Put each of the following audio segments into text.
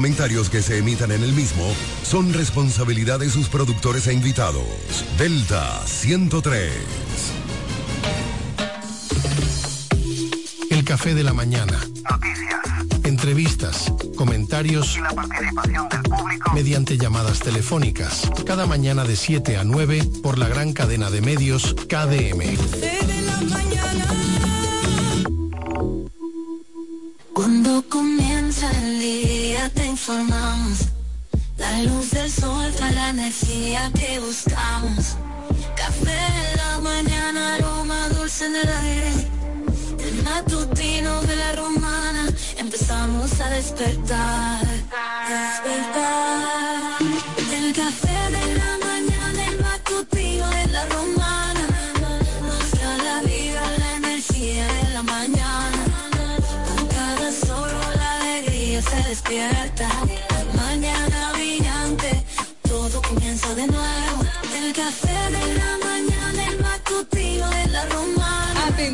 Comentarios que se emitan en el mismo son responsabilidad de sus productores e invitados. Delta 103. El café de la mañana. Noticias. Entrevistas, comentarios Y la participación del público. mediante llamadas telefónicas. Cada mañana de 7 a 9 por la gran cadena de medios KDM. Cuando comienza La luz del sol trae la energía que buscamos. Café en la mañana, aroma dulce en el aire. El matutino de la romana, empezamos a despertar. Despertar. El café de la mañana, el matutino de la romana. Despierta. Mañana brillante, todo comienza de nuevo. El café de la mañana, el matutino de la romana.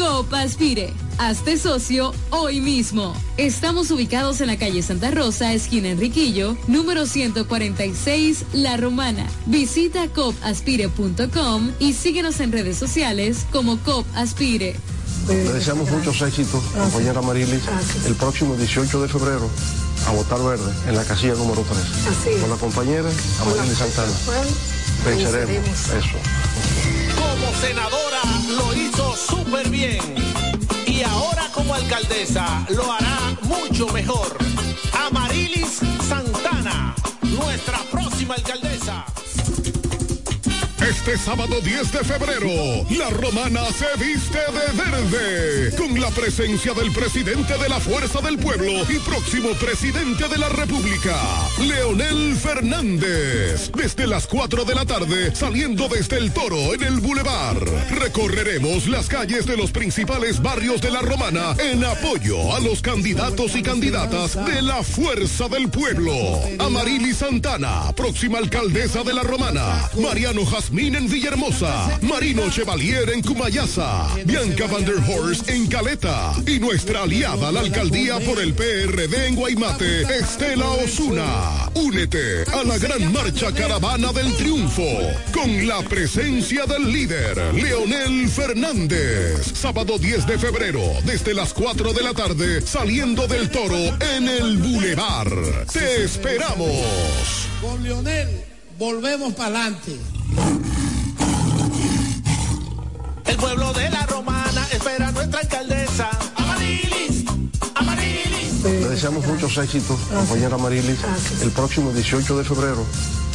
COP Aspire. Hazte socio hoy mismo. Estamos ubicados en la calle Santa Rosa, esquina Enriquillo, número 146, La Romana. Visita copaspire.com y síguenos en redes sociales como COP Aspire. Le deseamos muchos éxitos, compañera Marilis, el próximo 18 de febrero a votar verde en la casilla número 3. Así es. Con la compañera Amarilis Santana. Venceremos eso. Como senadora lo hizo súper bien. Y ahora como alcaldesa lo hará mucho mejor. Amarilis Santana, nuestra próxima alcaldesa. Este sábado 10 de febrero, la romana se viste de verde, con la presencia del presidente de la Fuerza del Pueblo y próximo presidente de la República, Leonel Fernández. Desde las 4 de la tarde, saliendo desde el Toro en el Boulevard, recorreremos las calles de los principales barrios de la romana en apoyo a los candidatos y candidatas de la Fuerza del Pueblo. Amarili Santana, próxima alcaldesa de la romana, Mariano Jazmín en Villahermosa, Marino Chevalier en Cumayasa, Bianca Van der en Caleta y nuestra aliada la alcaldía por el PRD en Guaymate, Estela Osuna. Únete a la gran marcha caravana del triunfo con la presencia del líder, Leonel Fernández. Sábado 10 de febrero, desde las 4 de la tarde, saliendo del toro en el Boulevard. Te esperamos. Con Leonel, volvemos para adelante. El pueblo de la romana espera a nuestra alcaldesa. Amarilis, Amarilis. Le deseamos muchos éxitos, compañera Marilis, el próximo 18 de febrero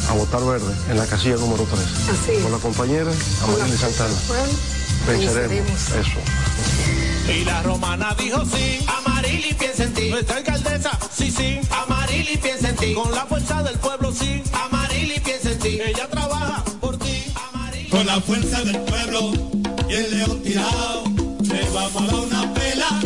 a votar verde en la casilla número 3. Así es. Con la compañera Amarilis Santana. Venceremos eso. Y la romana dijo sí, Amarili piensa en ti. Nuestra alcaldesa, sí, sí, Amarili piensa en ti. Con la fuerza del pueblo, sí, Amarili piensa en ti. Ella trabaja. Con la fuerza del pueblo y el león tirado, le vamos a dar una pela.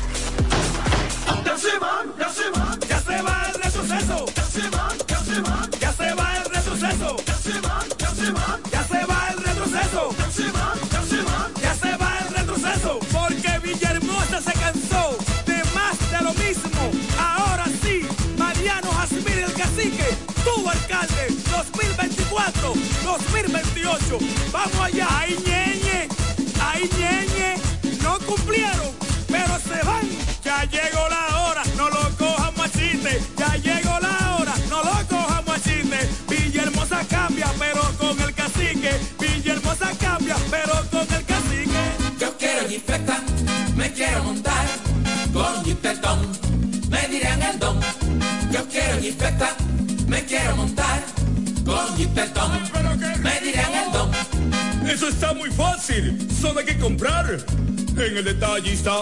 2024, 2028. Vamos allá, ay ñeñe, ay ñeñe, no cumplieron, pero se van. Ya llegó la hora, no lo cojamos a chiste. Ya llegó me dirán el don. Eso está muy fácil, solo hay que comprar. En el detallista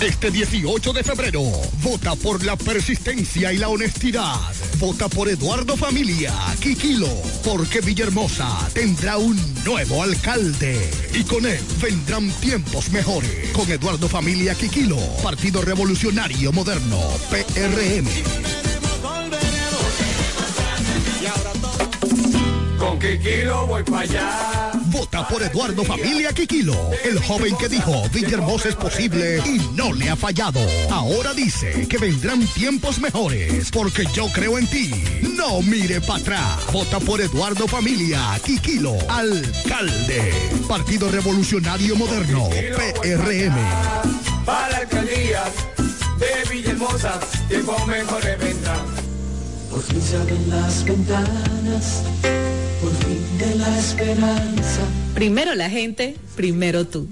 Este 18 de febrero, vota por la persistencia y la honestidad. Vota por Eduardo Familia, Quiquilo, porque Villahermosa tendrá un nuevo alcalde. Y con él vendrán tiempos mejores. Con Eduardo Familia, Quiquilo, Partido Revolucionario Moderno, PRM. Con Kikilo voy para allá. Vota por Eduardo Familia Quiquilo, el joven que dijo Villahermosa es posible y no le ha fallado. Ahora dice que vendrán tiempos mejores porque yo creo en ti. No mire para atrás. Vota por Eduardo Familia Quiquilo, alcalde. Partido Revolucionario Moderno, PRM. Para la de Villahermosa, tiempo mejor vendrán. Por fin se abren las ventanas, por fin de la esperanza. Primero la gente, primero tú.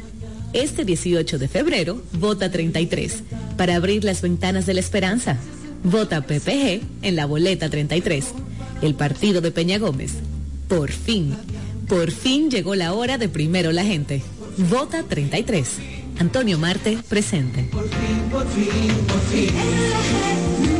Este 18 de febrero, vota 33 para abrir las ventanas de la esperanza. Vota PPG en la boleta 33. El partido de Peña Gómez. Por fin, por fin llegó la hora de primero la gente. Vota 33. Antonio Marte, presente. Por fin, por fin, por fin.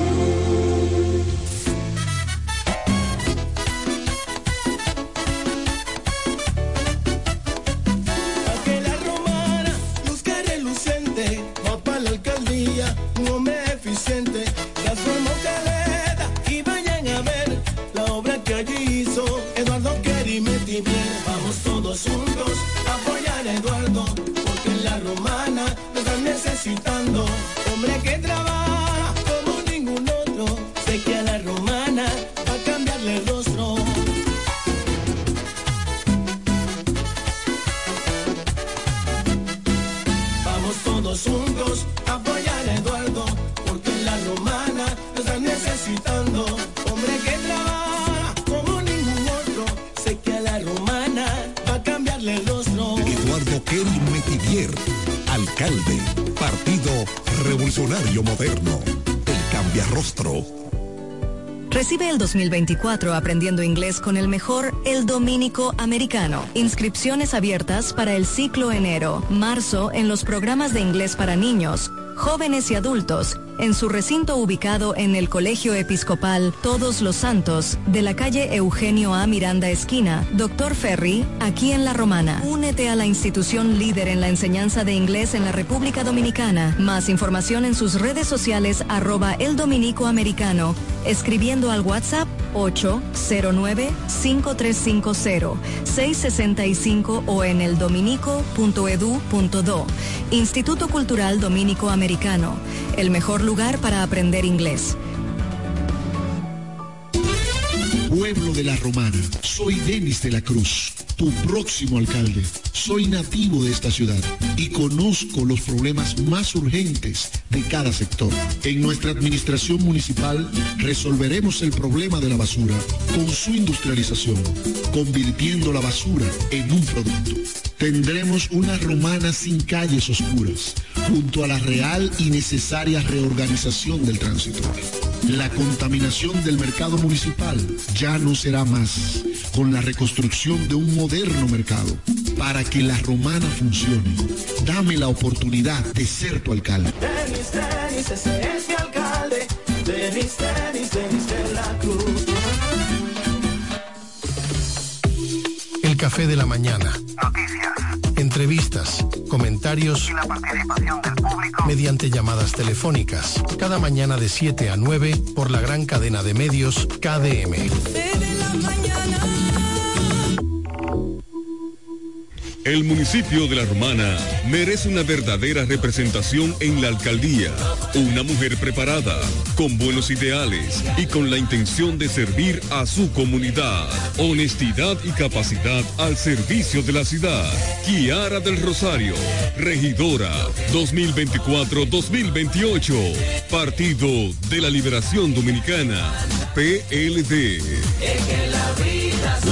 Kerry Metivier, alcalde, Partido Revolucionario Moderno, el cambiarrostro. Recibe el 2024 aprendiendo inglés con el mejor El Dominico Americano. Inscripciones abiertas para el ciclo enero, marzo en los programas de inglés para niños, jóvenes y adultos, en su recinto ubicado en el Colegio Episcopal Todos los Santos, de la calle Eugenio A. Miranda Esquina, Doctor Ferry, aquí en La Romana. Únete a la institución líder en la enseñanza de inglés en la República Dominicana. Más información en sus redes sociales arroba El Dominico Americano, escribiendo al WhatsApp 809-5350-665 o en eldominico.edu.do. Instituto Cultural Dominico Americano, el mejor lugar para aprender inglés. Pueblo de la Romana, soy Denis de la Cruz. Tu próximo alcalde. Soy nativo de esta ciudad y conozco los problemas más urgentes de cada sector. En nuestra administración municipal resolveremos el problema de la basura con su industrialización, convirtiendo la basura en un producto. Tendremos una romana sin calles oscuras, junto a la real y necesaria reorganización del tránsito. La contaminación del mercado municipal ya no será más, con la reconstrucción de un moderno mercado. Para que la romana funcione, dame la oportunidad de ser tu alcalde. Denis, Denis, ese es mi alcalde. Denis, Denis, Denis de la Cruz. El café de la mañana. Entrevistas, comentarios Y la participación del público. mediante llamadas telefónicas. Cada mañana de 7 a 9 por la gran cadena de medios KDM. El municipio de La Romana merece una verdadera representación en la alcaldía. Una mujer preparada, con buenos ideales y con la intención de servir a su comunidad. Honestidad y capacidad al servicio de la ciudad. Kiara del Rosario, regidora 2024-2028. Partido de la Liberación Dominicana. PLD.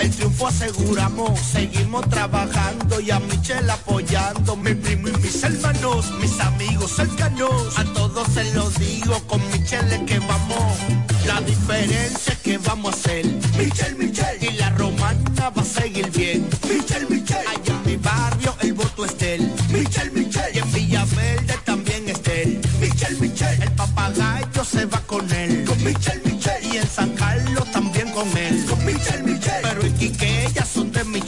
El triunfo aseguramos, seguimos trabajando y a Michelle apoyando, mi primo y mis hermanos, mis amigos cercanos, a todos se lo digo, con Michelle que vamos, la diferencia es que vamos a hacer, Michelle, Michelle, y la romana va a seguir bien, Michelle, Michelle, allá en mi barrio el voto es de él, Michelle, Michelle, y en Villaverde también es Michelle, Michelle, el papagayo se va con él, con Michelle, Michelle, y en San Carlos también con él,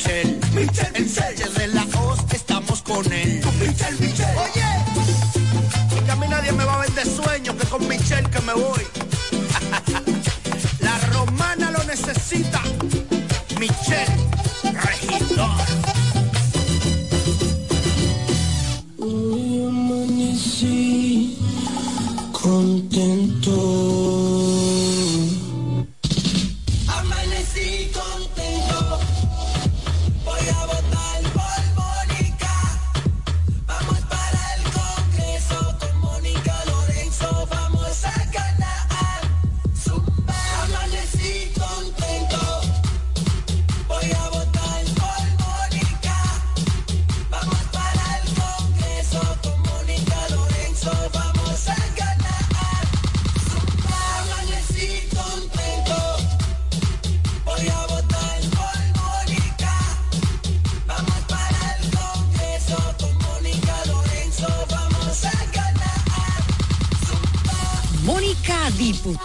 son de Michelle, Michelle, el Sánchez de la Hoz estamos con él, con Michelle, Michelle, oye, que a mí nadie me va a vender sueño, que con Michelle que me voy.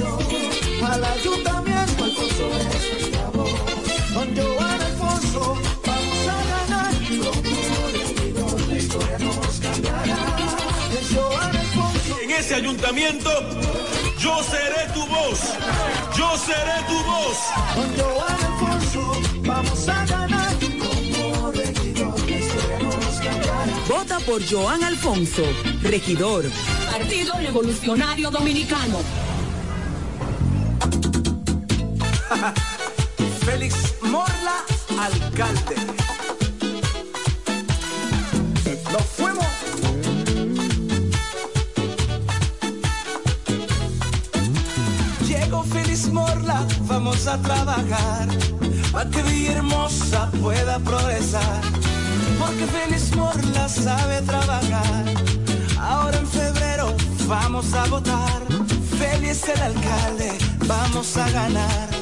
Al ayuntamiento, Alfonso es nuestra voz. Con Joan Alfonso vamos a ganar. Regidor, la historia nos cambiará. Es Joan Alfonso. en ese ayuntamiento, yo seré tu voz. Yo seré tu voz. Con Joan Alfonso vamos a ganar. Como regidor, la historia nos cambiará. Vota por Joan Alfonso, regidor. Partido Revolucionario Dominicano. Félix Morla, alcalde. Nos fuimos. Llegó Félix Morla, vamos a trabajar para que Villahermosa pueda progresar. Porque Félix Morla sabe trabajar. Ahora en febrero vamos a votar. Félix el alcalde, vamos a ganar.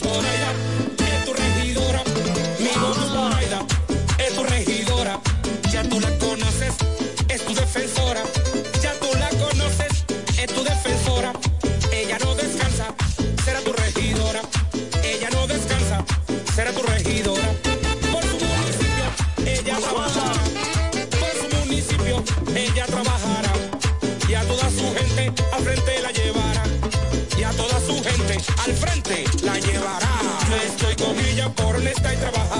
por ella, es tu regidora. Gente al frente la llevará. Yo estoy con ella por honesta y trabajadora.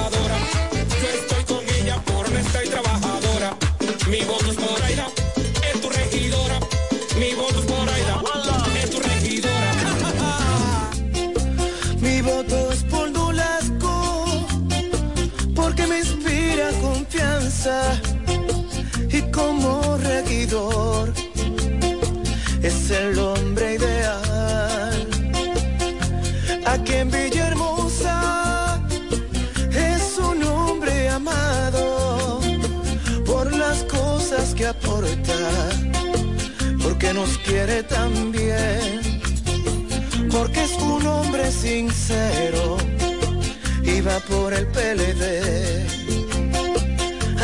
Que aporta, porque nos quiere tan bien porque es un hombre sincero y va por el PLD.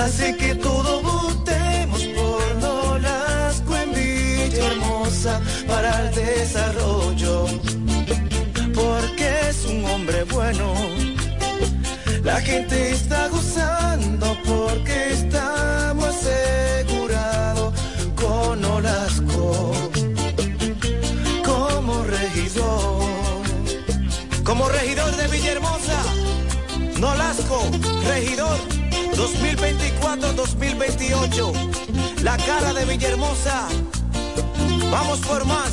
Así que todo votemos por Nolasco en Villahermosa para el desarrollo, porque es un hombre bueno. La gente está gozando porque estamos Como regidor de Villahermosa, Nolasco, regidor 2024-2028. La cara de Villahermosa. Vamos por más.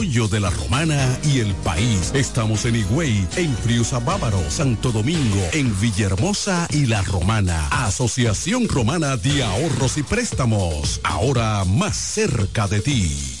de la Romana y el país. Estamos en Higüey, en Friusa Bávaro, Santo Domingo, en Villahermosa y La Romana. Asociación Romana de Ahorros y Préstamos, ahora más cerca de ti.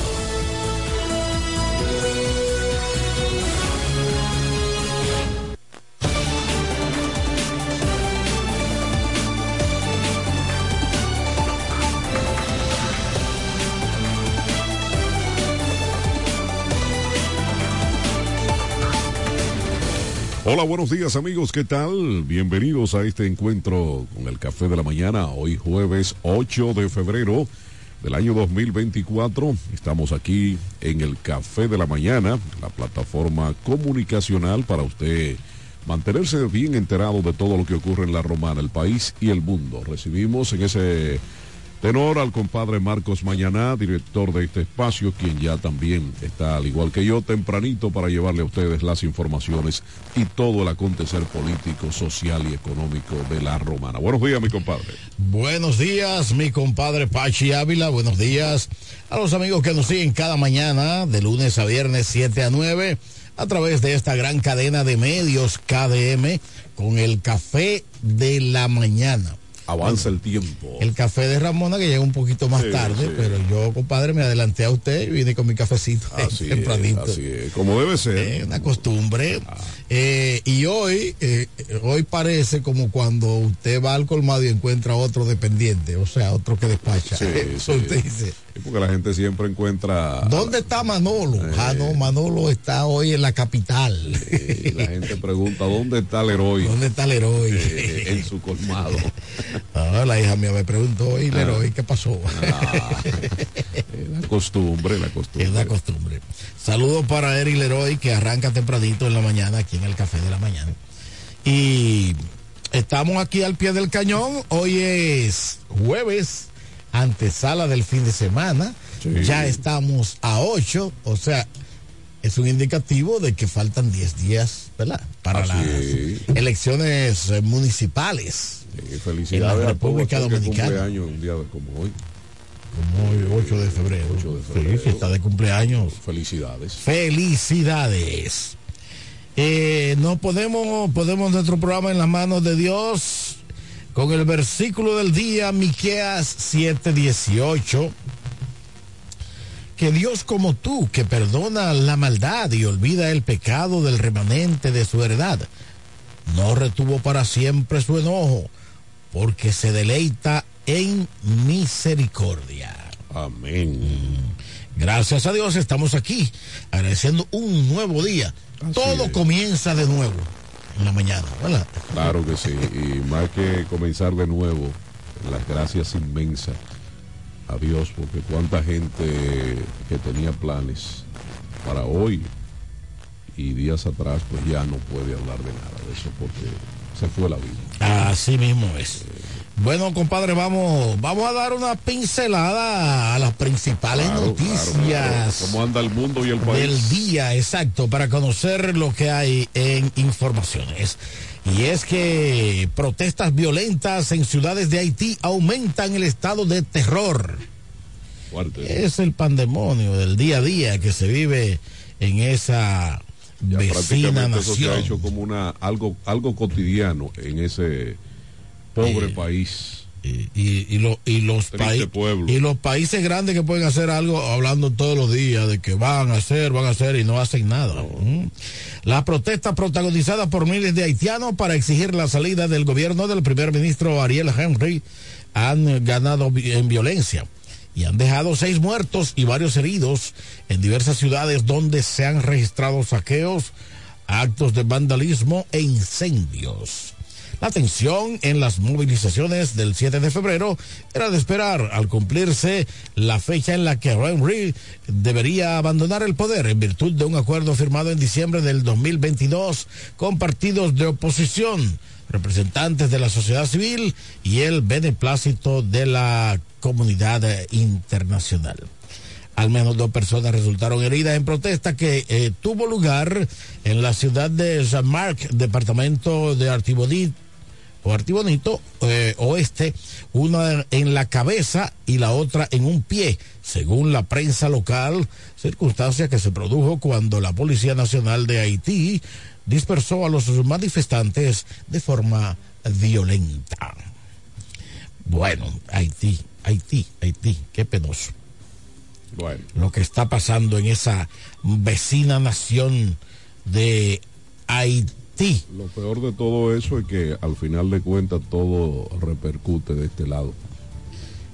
Hola, buenos días amigos, ¿qué tal? Bienvenidos a este encuentro con el Café de la Mañana, hoy jueves 8 de febrero del año 2024. Estamos aquí en el Café de la Mañana, la plataforma comunicacional para usted mantenerse bien enterado de todo lo que ocurre en la Romana, el país y el mundo. Recibimos en ese tenor al compadre Marcos Mañaná, director de este espacio, quien ya también está, al igual que yo, tempranito para llevarle a ustedes las informaciones y todo el acontecer político, social y económico de la Romana. Buenos días, mi compadre. Buenos días, mi compadre Pachi Ávila. Buenos días a los amigos que nos siguen cada mañana, de lunes a viernes, 7 a 9, a través de esta gran cadena de medios KDM con el café de la mañana. Avanza el tiempo. El café de Ramona que llega un poquito más Sí, tarde, sí. pero yo, compadre, me adelanté a usted y vine con mi cafecito Así es, tempranito. así es, como debe ser. Eh, una costumbre. Eh, y hoy, eh, hoy parece como cuando usted va al colmado y encuentra otro dependiente, o sea, otro que despacha. Sí, Eso usted dice. Porque la gente siempre encuentra. ¿Dónde está Manolo? Ah, no, Manolo está hoy en la capital. Y la gente pregunta, ¿dónde está el héroe? ¿Dónde está el héroe? Eh, en su colmado. Ah, la hija mía me preguntó, el Ah. héroe qué pasó? La costumbre, la costumbre. Es la costumbre. Saludos para Eric Leroy que arranca tempranito en la mañana aquí en el Café de la Mañana. Y estamos aquí al pie del cañón. Hoy es jueves, antesala del fin de semana. Ya estamos a 8, o sea, es un indicativo de que faltan 10 días, ¿verdad? Para Así las es. elecciones eh, municipales. Eh, felicidades En la a todos República que Dominicana. años un día como hoy. Como hoy, 8 de febrero. 8 de febrero. Sí, fiesta de cumpleaños. Felicidades. Felicidades. Eh, no podemos, podemos nuestro programa en las manos de Dios con el versículo del día, Miqueas 7:18. Que Dios como tú, que perdona la maldad y olvida el pecado del remanente de su heredad, no retuvo para siempre su enojo, porque se deleita en misericordia. Amén. Gracias a Dios estamos aquí agradeciendo un nuevo día. Todo comienza de nuevo en la mañana, ¿verdad? Claro que sí. Y más que comenzar de nuevo, las gracias inmensas a Dios, porque cuánta gente que tenía planes para hoy y días atrás, pues ya no puede hablar de nada de eso porque se fue la vida. Así mismo es. Bueno, compadre, vamos, vamos a dar una pincelada a las principales Claro, noticias claro, claro. ¿Cómo anda el mundo y el país? del día, exacto, para conocer lo que hay en informaciones. Y es que protestas violentas en ciudades de Haití aumentan el estado de terror. Fuerte. Es el pandemonio del día a día que se vive en esa Ya vecina prácticamente eso se ha hecho como una algo algo cotidiano en ese pobre país. Y, y, lo- y los países pueblo. y los países grandes que pueden hacer algo hablando todos los días de que van a hacer, van a hacer y no hacen nada. Mm. La protesta protagonizada por miles de haitianos para exigir la salida del gobierno del primer ministro Ariel Henry han ganado en violencia y han dejado seis muertos y varios heridos en diversas ciudades donde se han registrado saqueos, actos de vandalismo e incendios. La tensión en las movilizaciones del 7 de febrero era de esperar al cumplirse la fecha en la que Henry debería abandonar el poder en virtud de un acuerdo firmado en diciembre del 2022 con partidos de oposición, representantes de la sociedad civil y el beneplácito de la comunidad internacional. Al menos dos personas resultaron heridas en protesta que eh, tuvo lugar en la ciudad de San Marc, departamento de Artibonit o Artibonito eh, Oeste, una en la cabeza y la otra en un pie, según la prensa local, circunstancia que se produjo cuando la Policía Nacional de Haití dispersó a los manifestantes de forma violenta. Bueno, Haití, Haití, Haití, qué penoso Bueno, lo que está pasando en esa vecina nación de Haití. lo peor de todo eso es que al final de cuentas todo repercute de este lado.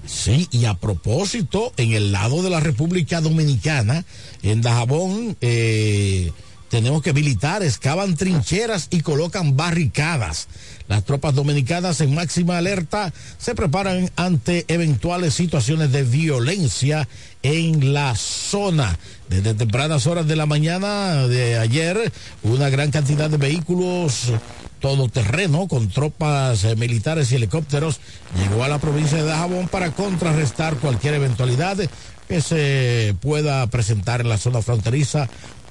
Sí, y a propósito, en el lado de la República Dominicana, en Dajabón, eh, tenemos que militares cavan trincheras y colocan barricadas. Las tropas dominicanas en máxima alerta se preparan ante eventuales situaciones de violencia en la zona. Desde tempranas horas de la mañana de ayer, una gran cantidad de vehículos todoterreno con tropas eh, militares y helicópteros llegó a la provincia de Dajabón para contrarrestar cualquier eventualidad que se pueda presentar en la zona fronteriza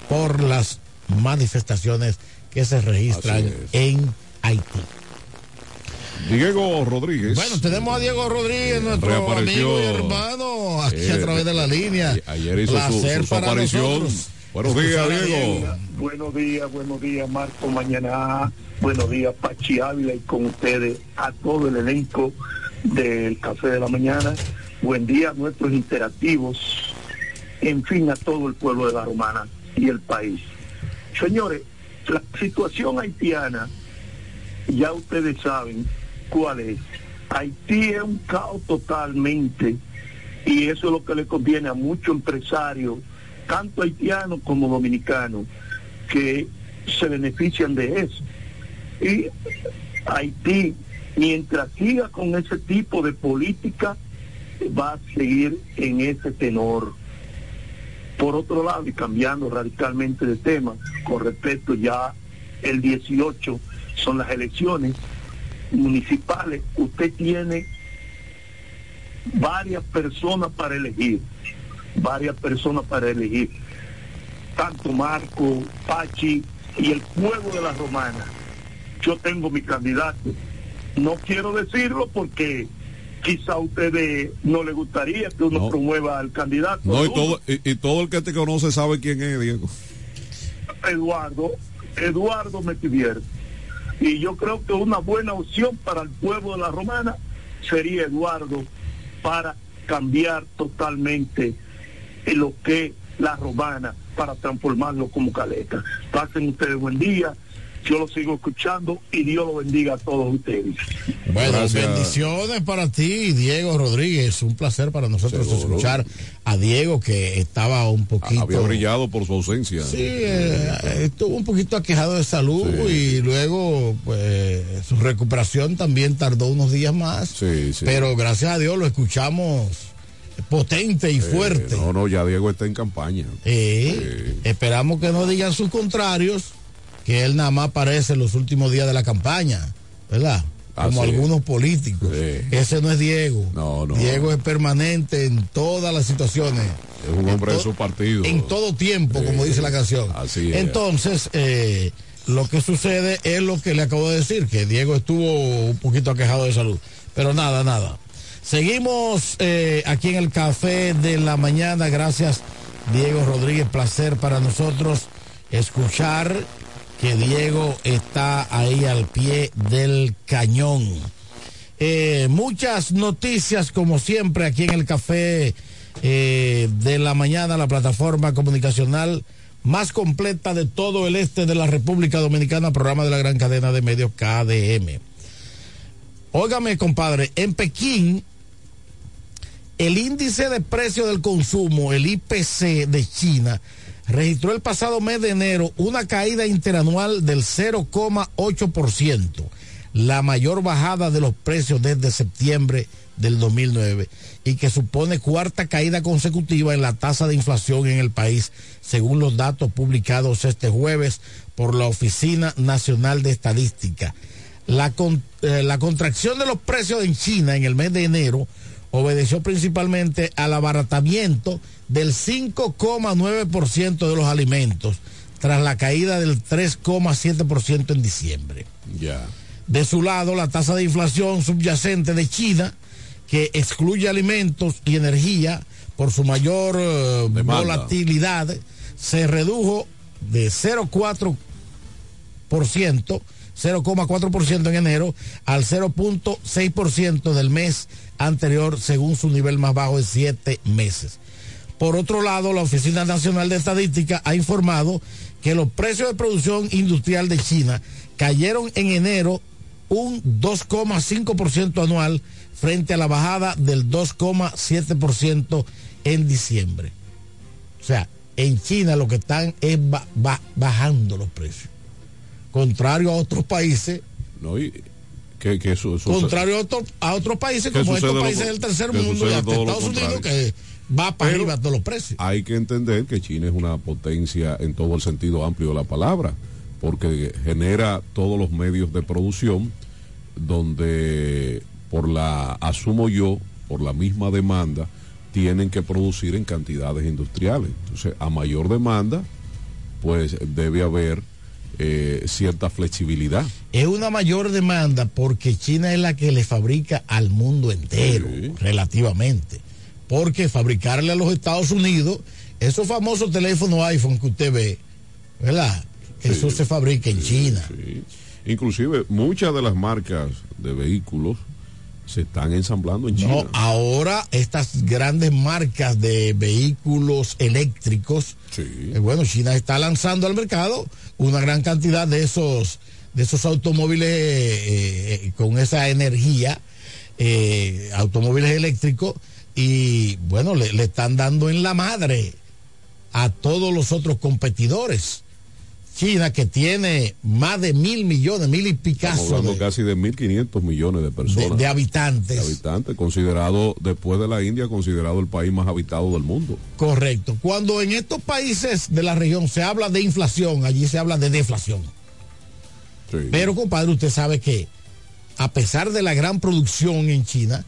por las manifestaciones que se registran en Haití. Diego Rodríguez. Bueno, tenemos a Diego Rodríguez, nuestro amigo y hermano, aquí Eh, a través de la línea. a- Ayer hizo su, su aparición. nosotros. Buenos días, Diego. Buenos días, buenos días, Marco Mañana. Buenos días, Pachi Ávila y con ustedes a todo el elenco del Café de la Mañana. Buen día a nuestros interactivos. En fin, a todo el pueblo de la Romana y el país. Señores, la situación haitiana, ya ustedes saben cuál es. Haití es un caos totalmente y eso es lo que le conviene a muchos empresarios, tanto haitianos como dominicanos, que se benefician de eso. Y Haití, mientras siga con ese tipo de política, va a seguir en ese tenor. Por otro lado, y cambiando radicalmente de tema, con respecto ya el 18 son las elecciones municipales, usted tiene varias personas para elegir, varias personas para elegir, tanto Marco, Pachi y el pueblo de la Romana. Yo tengo mi candidato. No quiero decirlo porque quizá a ustedes no les gustaría que uno No. promueva al candidato. No, y todo, y, y todo el que te conoce sabe quién es, Diego. Eduardo, Eduardo Metivier. Y yo creo que una buena opción para el pueblo de la Romana sería Eduardo para cambiar totalmente en lo que es la Romana para transformarlo como caleta. Pasen ustedes buen día. Yo lo sigo escuchando y Dios lo bendiga a todos ustedes. Bueno, Gracias. bendiciones para ti, Diego Rodríguez. Un placer para nosotros Seguro. escuchar a Diego que estaba un poquito. Había brillado por su ausencia. Sí, eh, estuvo un poquito aquejado de salud y luego pues su recuperación también tardó unos días más. Sí, sí. Pero gracias a Dios lo escuchamos potente y Eh, fuerte. no, no, ya Diego está en campaña. Eh, Esperamos que no digan sus contrarios que él nada más aparece en los últimos días de la campaña, ¿verdad? Como Así es. algunos políticos. Ese no es Diego. No, no. Diego es permanente en todas las situaciones. Es un hombre de su partido. En todo tiempo, como dice la canción. Así es. Entonces, eh, lo que sucede es lo que le acabo de decir, que Diego estuvo un poquito aquejado de salud. Pero nada, nada. Seguimos eh, aquí en el café de la mañana. Gracias, Diego Rodríguez. Placer para nosotros escuchar que Diego está ahí al pie del cañón. Eh, muchas noticias, como siempre, aquí en el café eh, de la mañana, la plataforma comunicacional más completa de todo el este de la República Dominicana, programa de la gran cadena de medios KDM. Óigame, compadre, en Pekín, el índice de precio del consumo, el IPC de China, registró el pasado mes de enero una caída interanual del 0,8%, la mayor bajada de los precios desde septiembre del 2009 y que supone cuarta caída consecutiva en la tasa de inflación en el país, según los datos publicados este jueves por la Oficina Nacional de Estadística. La, eh, la contracción de los precios en China en el mes de enero obedeció principalmente al abaratamiento del 5,9% de los alimentos, tras la caída del 3,7% en diciembre. De su lado, la tasa de inflación subyacente de China, que excluye alimentos y energía por su mayor eh, volatilidad, se redujo de 0,4%, 0,4% en enero al 0,6% del mes anterior, según su nivel más bajo de siete meses. Por otro lado, la Oficina Nacional de Estadística ha informado que los precios de producción industrial de China cayeron en enero un 2,5% anual frente a la bajada del 2,7% en diciembre. O sea, en China lo que están es ba- ba- bajando los precios. Contrario a otros países, No, y que, que contrario a, otro- a otros países ¿Qué como estos lo- países del tercer mundo y hasta lo Estados Unidos que va para Pero- arriba todos los precios. hay que entender que China es una potencia en todo el sentido amplio de la palabra, porque genera todos los medios de producción donde por la, asumo yo, por la misma demanda, tienen que producir en cantidades industriales. Entonces, a mayor demanda, pues debe haber eh, cierta flexibilidad. Es una mayor demanda porque China es la que le fabrica al mundo entero, relativamente. Porque fabricarle a los Estados Unidos, esos famosos teléfonos iPhone que usted ve, ¿verdad? Eso se fabrica en China. Inclusive, muchas de las marcas de vehículos se están ensamblando en China. No, ahora estas grandes marcas de vehículos eléctricos, eh, bueno, China está lanzando al mercado una gran cantidad de esos de esos automóviles eh, eh, con esa energía, eh, automóviles eléctricos y bueno, le, le están dando en la madre a todos los otros competidores. China que tiene más de mil millones, mil y Estamos picazo hablando de, casi de 1.500 millones de personas. de habitantes. de habitantes, considerado, después de la India, considerado el país más habitado del mundo. Correcto. Cuando en estos países de la región se habla de inflación, allí se habla de deflación. Pero, compadre, usted sabe que a pesar de la gran producción en China,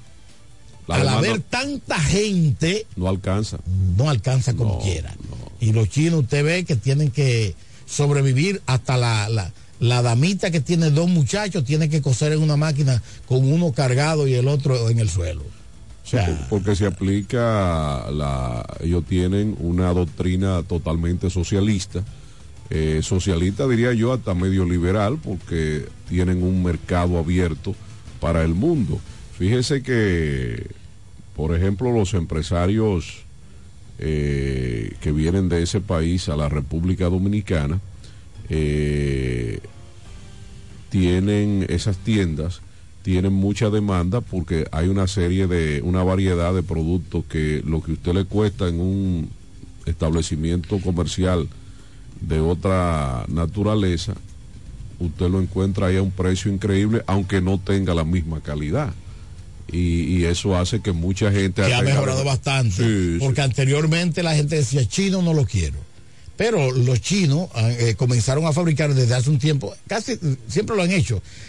La al haber tanta gente, no alcanza. no alcanza como quiera. Y los chinos usted ve que tienen que sobrevivir hasta la, la- la damita que tiene dos muchachos tiene que coser en una máquina con uno cargado y el otro en el suelo. Porque se aplica la ellos tienen una doctrina totalmente socialista eh, socialista diría yo hasta medio liberal porque tienen un mercado abierto para el mundo fíjese que por ejemplo los empresarios eh, que vienen de ese país a la República Dominicana eh, tienen esas tiendas tienen mucha demanda porque hay una serie de, una variedad de productos que lo que usted le cuesta en un establecimiento comercial de otra naturaleza, usted lo encuentra ahí a un precio increíble, aunque no tenga la misma calidad. Y, y eso hace que mucha gente... que ha mejorado bastante. Sí, sí. porque anteriormente la gente decía, chino no lo quiero. Pero los chinos ah, eh, comenzaron a fabricar desde hace un tiempo, casi siempre lo han hecho,